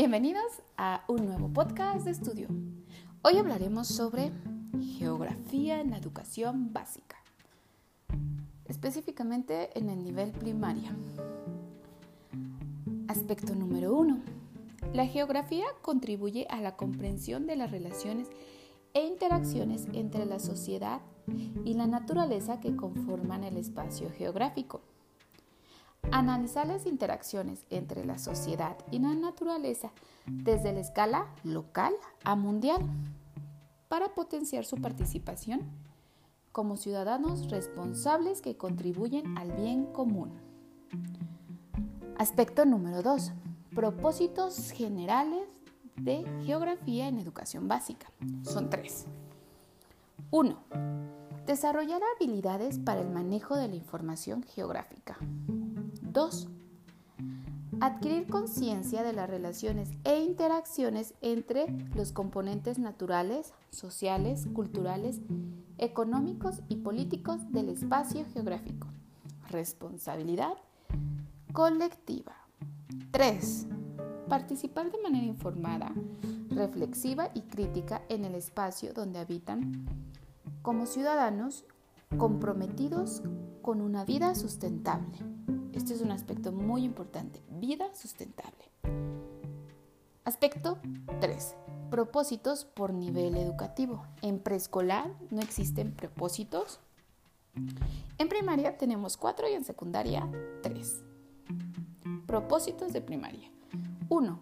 Bienvenidos a un nuevo podcast de estudio. Hoy hablaremos sobre geografía en la educación básica, específicamente en el nivel primaria. Aspecto número uno. La geografía contribuye a la comprensión de las relaciones e interacciones entre la sociedad y la naturaleza que conforman el espacio geográfico. Analizar las interacciones entre la sociedad y la naturaleza desde la escala local a mundial para potenciar su participación como ciudadanos responsables que contribuyen al bien común. Aspecto número 2. Propósitos generales de geografía en educación básica. Son tres. 1. Desarrollar habilidades para el manejo de la información geográfica. 2. Adquirir conciencia de las relaciones e interacciones entre los componentes naturales, sociales, culturales, económicos y políticos del espacio geográfico. Responsabilidad colectiva. 3. Participar de manera informada, reflexiva y crítica en el espacio donde habitan como ciudadanos comprometidos con una vida sustentable. Este es un aspecto muy importante, vida sustentable. Aspecto 3. Propósitos por nivel educativo. En preescolar no existen propósitos. En primaria tenemos 4 y en secundaria 3. Propósitos de primaria. 1.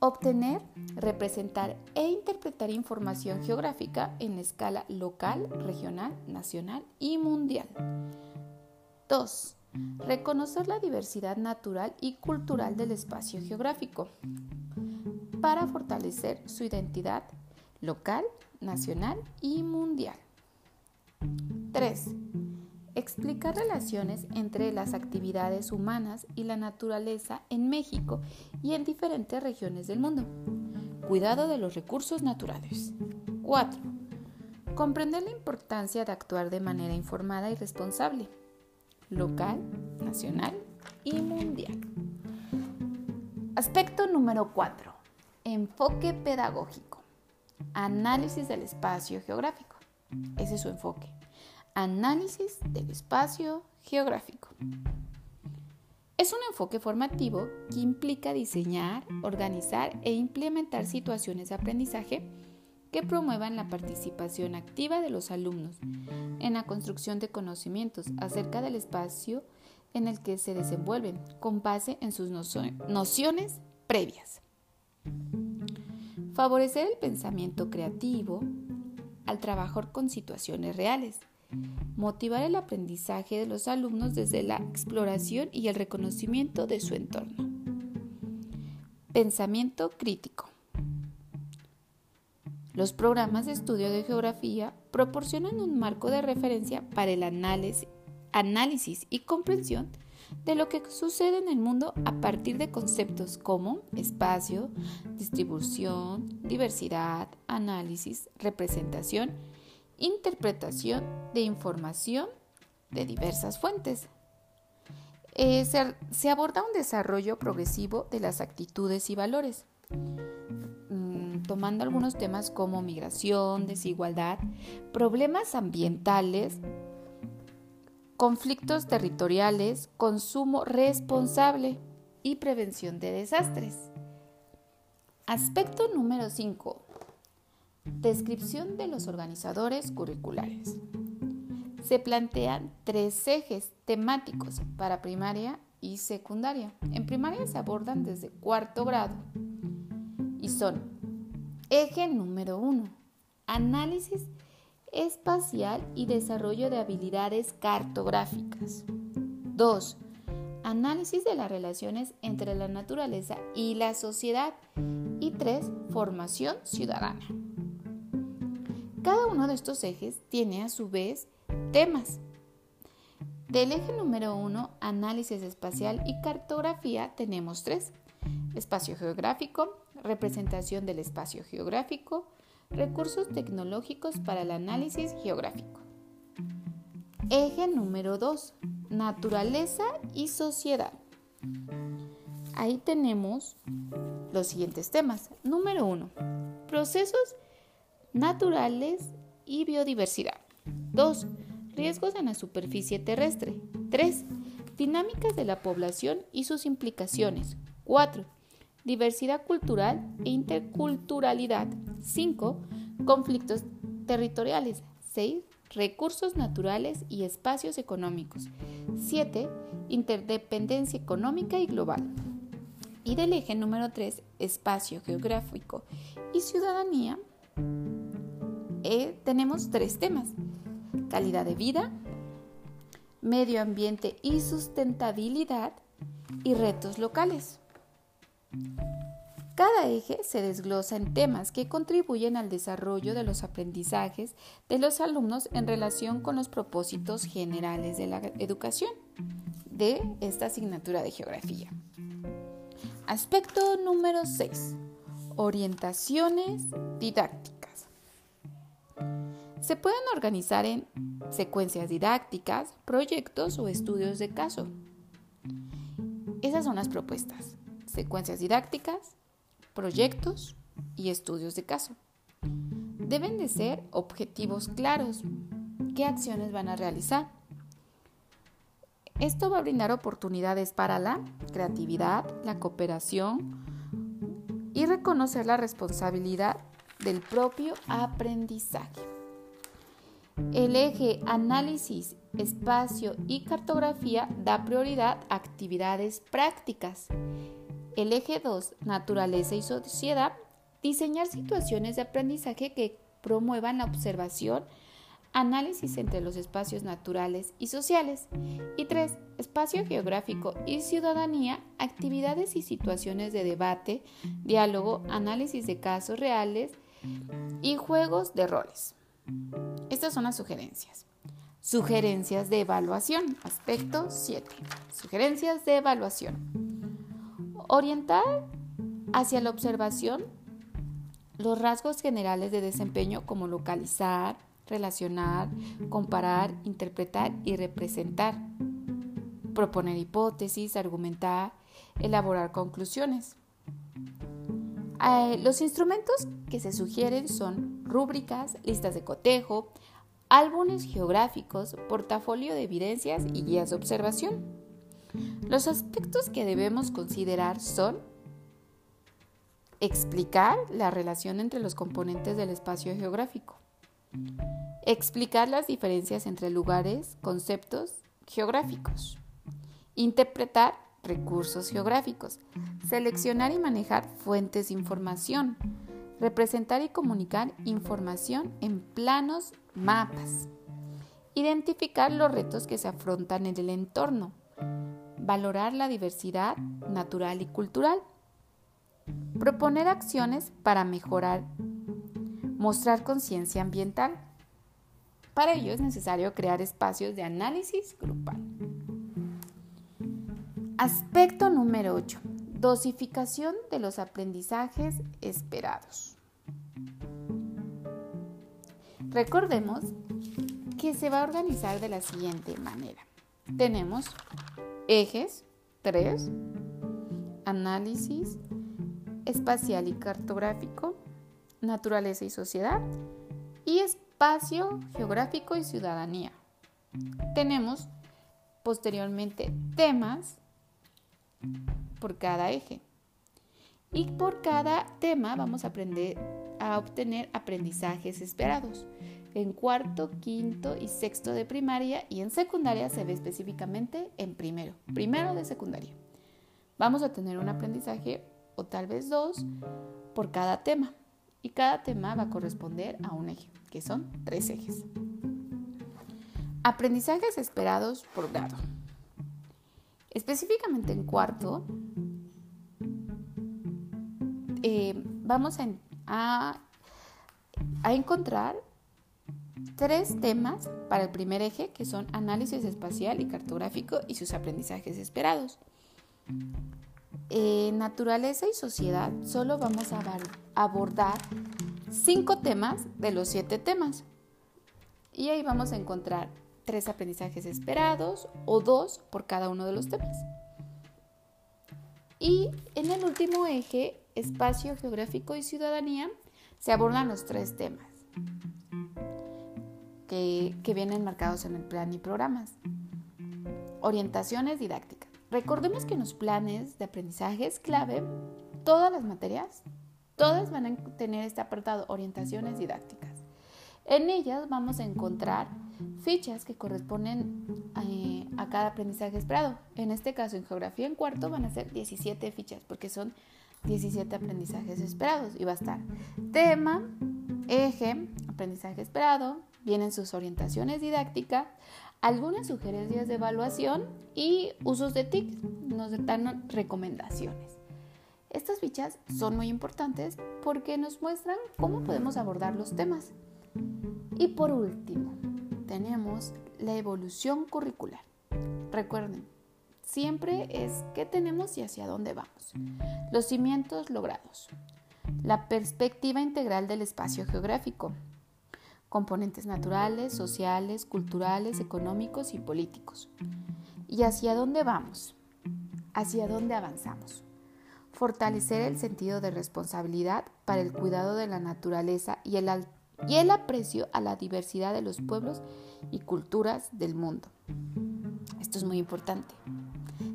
Obtener, representar e interpretar información geográfica en escala local, regional, nacional y mundial. 2 Reconocer la diversidad natural y cultural del espacio geográfico para fortalecer su identidad local, nacional y mundial. 3. Explicar relaciones entre las actividades humanas y la naturaleza en México y en diferentes regiones del mundo. Cuidado de los recursos naturales. 4. Comprender la importancia de actuar de manera informada y responsable local, nacional y mundial. Aspecto número 4. Enfoque pedagógico. Análisis del espacio geográfico. Ese es su enfoque. Análisis del espacio geográfico. Es un enfoque formativo que implica diseñar, organizar e implementar situaciones de aprendizaje que promuevan la participación activa de los alumnos en la construcción de conocimientos acerca del espacio en el que se desenvuelven con base en sus nociones previas. Favorecer el pensamiento creativo al trabajar con situaciones reales. Motivar el aprendizaje de los alumnos desde la exploración y el reconocimiento de su entorno. Pensamiento crítico. Los programas de estudio de geografía proporcionan un marco de referencia para el análisis, y comprensión de lo que sucede en el mundo a partir de conceptos como espacio, distribución, diversidad, análisis, representación, interpretación de información de diversas fuentes. Eh, se aborda un desarrollo progresivo de las actitudes y valores tomando algunos temas como migración, desigualdad, problemas ambientales, conflictos territoriales, consumo responsable y prevención de desastres. Aspecto número 5. Descripción de los organizadores curriculares. Se plantean tres ejes temáticos para primaria y secundaria. En primaria se abordan desde cuarto grado y son Eje número 1. Análisis espacial y desarrollo de habilidades cartográficas. 2. Análisis de las relaciones entre la naturaleza y la sociedad. Y 3. Formación ciudadana. Cada uno de estos ejes tiene a su vez temas. Del eje número 1, análisis espacial y cartografía, tenemos tres. Espacio geográfico, representación del espacio geográfico, recursos tecnológicos para el análisis geográfico. Eje número 2, naturaleza y sociedad. Ahí tenemos los siguientes temas. Número 1. Procesos naturales y biodiversidad. 2. Riesgos en la superficie terrestre. 3. Dinámicas de la población y sus implicaciones. 4. Diversidad cultural e interculturalidad. 5. Conflictos territoriales. 6. Recursos naturales y espacios económicos. 7. Interdependencia económica y global. Y del eje número 3, espacio geográfico y ciudadanía, eh, tenemos tres temas. Calidad de vida, medio ambiente y sustentabilidad y retos locales. Cada eje se desglosa en temas que contribuyen al desarrollo de los aprendizajes de los alumnos en relación con los propósitos generales de la educación de esta asignatura de geografía. Aspecto número 6. Orientaciones didácticas. Se pueden organizar en secuencias didácticas, proyectos o estudios de caso. Esas son las propuestas. Secuencias didácticas, proyectos y estudios de caso. Deben de ser objetivos claros. ¿Qué acciones van a realizar? Esto va a brindar oportunidades para la creatividad, la cooperación y reconocer la responsabilidad del propio aprendizaje. El eje análisis, espacio y cartografía da prioridad a actividades prácticas el eje 2, naturaleza y sociedad, diseñar situaciones de aprendizaje que promuevan la observación, análisis entre los espacios naturales y sociales. Y 3. Espacio geográfico y ciudadanía, actividades y situaciones de debate, diálogo, análisis de casos reales y juegos de roles. Estas son las sugerencias. Sugerencias de evaluación, aspecto 7. Sugerencias de evaluación. Orientar hacia la observación los rasgos generales de desempeño como localizar, relacionar, comparar, interpretar y representar. Proponer hipótesis, argumentar, elaborar conclusiones. Eh, los instrumentos que se sugieren son rúbricas, listas de cotejo, álbumes geográficos, portafolio de evidencias y guías de observación. Los aspectos que debemos considerar son explicar la relación entre los componentes del espacio geográfico, explicar las diferencias entre lugares, conceptos geográficos, interpretar recursos geográficos, seleccionar y manejar fuentes de información, representar y comunicar información en planos, mapas, identificar los retos que se afrontan en el entorno, valorar la diversidad natural y cultural, proponer acciones para mejorar, mostrar conciencia ambiental. Para ello es necesario crear espacios de análisis grupal. Aspecto número 8. Dosificación de los aprendizajes esperados. Recordemos que se va a organizar de la siguiente manera. Tenemos Ejes 3. Análisis espacial y cartográfico, naturaleza y sociedad y espacio geográfico y ciudadanía. Tenemos posteriormente temas por cada eje. Y por cada tema vamos a aprender a obtener aprendizajes esperados en cuarto, quinto y sexto de primaria y en secundaria se ve específicamente en primero, primero de secundaria. Vamos a tener un aprendizaje o tal vez dos por cada tema y cada tema va a corresponder a un eje, que son tres ejes. Aprendizajes esperados por grado. Específicamente en cuarto, eh, vamos a, a encontrar tres temas para el primer eje que son análisis espacial y cartográfico y sus aprendizajes esperados. En naturaleza y sociedad solo vamos a abordar cinco temas de los siete temas. Y ahí vamos a encontrar tres aprendizajes esperados o dos por cada uno de los temas. Y en el último eje espacio geográfico y ciudadanía, se abordan los tres temas que, que vienen marcados en el plan y programas. Orientaciones didácticas. Recordemos que en los planes de aprendizaje es clave todas las materias, todas van a tener este apartado, orientaciones didácticas. En ellas vamos a encontrar fichas que corresponden eh, a cada aprendizaje esperado. En este caso, en geografía en cuarto van a ser 17 fichas porque son 17 aprendizajes esperados y va a estar tema, eje, aprendizaje esperado, vienen sus orientaciones didácticas, algunas sugerencias de evaluación y usos de TIC. Nos dan recomendaciones. Estas fichas son muy importantes porque nos muestran cómo podemos abordar los temas. Y por último, tenemos la evolución curricular. Recuerden, siempre es qué tenemos y hacia dónde vamos. Los cimientos logrados. La perspectiva integral del espacio geográfico. Componentes naturales, sociales, culturales, económicos y políticos. ¿Y hacia dónde vamos? ¿Hacia dónde avanzamos? Fortalecer el sentido de responsabilidad para el cuidado de la naturaleza y el y el aprecio a la diversidad de los pueblos y culturas del mundo. Esto es muy importante.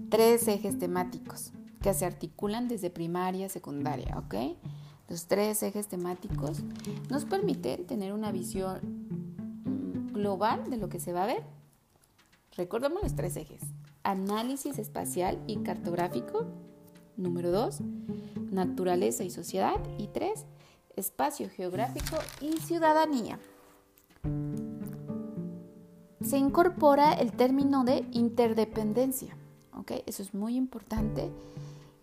Tres ejes temáticos que se articulan desde primaria a secundaria, ¿ok? Los tres ejes temáticos nos permiten tener una visión mm, global de lo que se va a ver. Recordemos los tres ejes. Análisis espacial y cartográfico. Número dos, naturaleza y sociedad. Y tres, espacio geográfico y ciudadanía. Se incorpora el término de interdependencia, ¿ok? Eso es muy importante.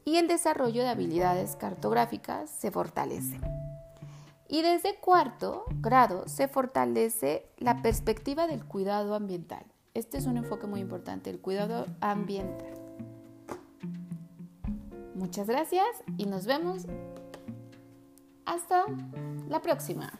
Y el desarrollo de habilidades cartográficas se fortalece. Y desde cuarto grado se fortalece la perspectiva del cuidado ambiental. Este es un enfoque muy importante, el cuidado ambiental. Muchas gracias y nos vemos hasta la próxima.